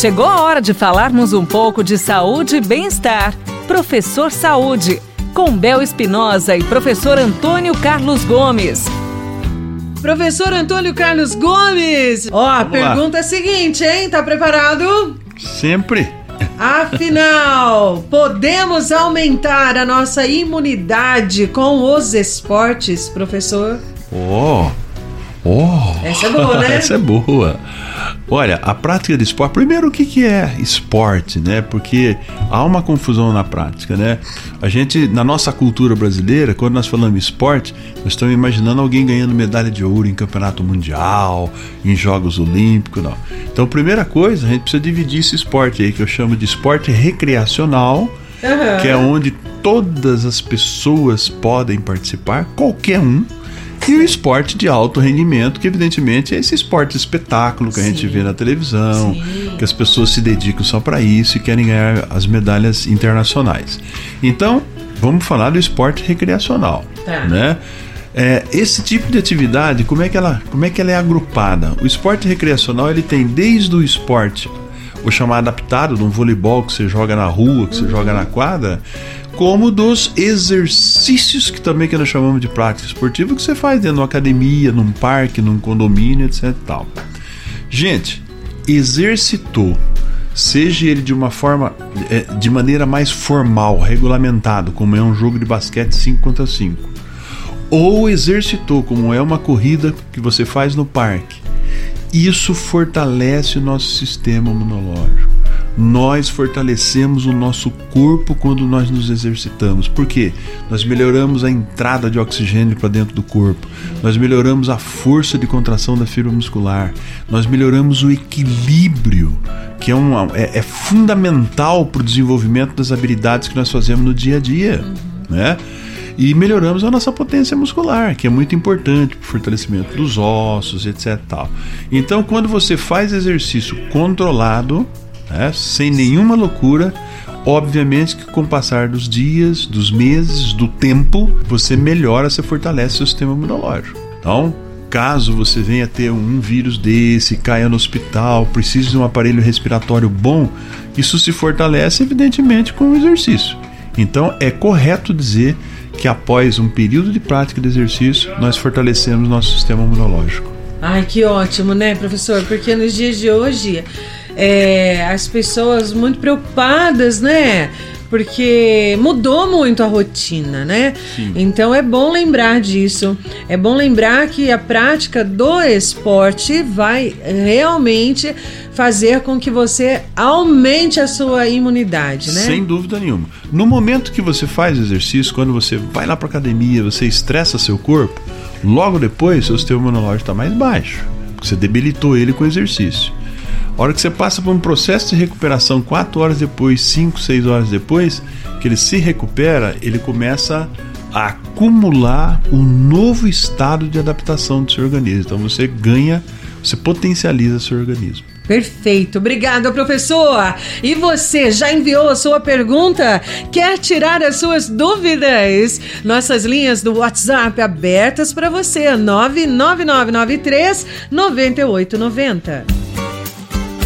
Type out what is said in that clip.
Chegou a hora de falarmos um pouco de saúde e bem-estar. Professor Saúde, com Bel Espinosa e professor Antônio Carlos Gomes. Professor Antônio Carlos Gomes! Ó, a Vamos pergunta é a seguinte, hein? Tá preparado? Sempre. Afinal, podemos aumentar a nossa imunidade com os esportes, professor? Oh, oh. Essa é boa, né? Essa é boa. Olha, a prática de esporte. Primeiro, o que, que é esporte, né? Porque há uma confusão na prática, né? A gente, na nossa cultura brasileira, quando nós falamos esporte, nós estamos imaginando alguém ganhando medalha de ouro em campeonato mundial, em Jogos Olímpicos, não. Então, primeira coisa, a gente precisa dividir esse esporte aí, que eu chamo de esporte recreacional, Aham. que é onde todas as pessoas podem participar, qualquer um. E o esporte de alto rendimento, que evidentemente é esse esporte espetáculo que a gente Sim. vê na televisão, Sim. que as pessoas se dedicam só para isso e querem ganhar as medalhas internacionais. Então, vamos falar do esporte recreacional, Tá. né? É, esse tipo de atividade, como é que ela, como é que ela é agrupada? O esporte recreacional ele tem desde o esporte, o chamado adaptado, de um voleibol que você joga na rua, que você joga na quadra, como dos exercícios que também que nós chamamos de prática esportiva que você faz dentro de uma academia, num parque, num condomínio, etc. Tal. Gente, exercitou, seja ele de uma forma, é, de maneira mais formal, regulamentado, como é um jogo de basquete 5 contra 5, ou exercitou, como é uma corrida que você faz no parque, isso fortalece o nosso sistema imunológico. Nós fortalecemos o nosso corpo quando nós nos exercitamos. Por quê? Nós melhoramos a entrada de oxigênio para dentro do corpo. Nós melhoramos a força de contração da fibra muscular. Nós melhoramos o equilíbrio, que é, uma, é, é fundamental para o desenvolvimento das habilidades que nós fazemos no dia a dia. Né? E melhoramos a nossa potência muscular, que é muito importante para o fortalecimento dos ossos, etc. Tal. Então, quando você faz exercício controlado, né, sem nenhuma loucura, obviamente que com o passar dos dias, dos meses, do tempo, você melhora, você fortalece seu sistema imunológico. Então, caso você venha ter um vírus desse, caia no hospital, precise de um aparelho respiratório bom, isso se fortalece evidentemente com o exercício. Então, é correto dizer que após um período de prática de exercício, nós fortalecemos nosso sistema imunológico. Ai, que ótimo, né, professor? Porque nos dias de hoje, é, as pessoas muito preocupadas, né? Porque mudou muito a rotina, né? Sim. Então é bom lembrar disso. É bom lembrar que a prática do esporte vai realmente fazer com que você aumente a sua imunidade, né? Sem dúvida nenhuma. No momento que você faz exercício, quando você vai lá para academia, você estressa seu corpo, logo depois seu sistema imunológico está mais baixo, porque você debilitou ele com o exercício. Hora que você passa por um processo de recuperação 4 horas depois, 5, 6 horas depois, que ele se recupera, ele começa a acumular um novo estado de adaptação do seu organismo. Então você ganha, você potencializa seu organismo. Perfeito, obrigada, professor. E você já enviou a sua pergunta? Quer tirar as suas dúvidas? Nossas linhas do WhatsApp abertas para você: 99993 9890.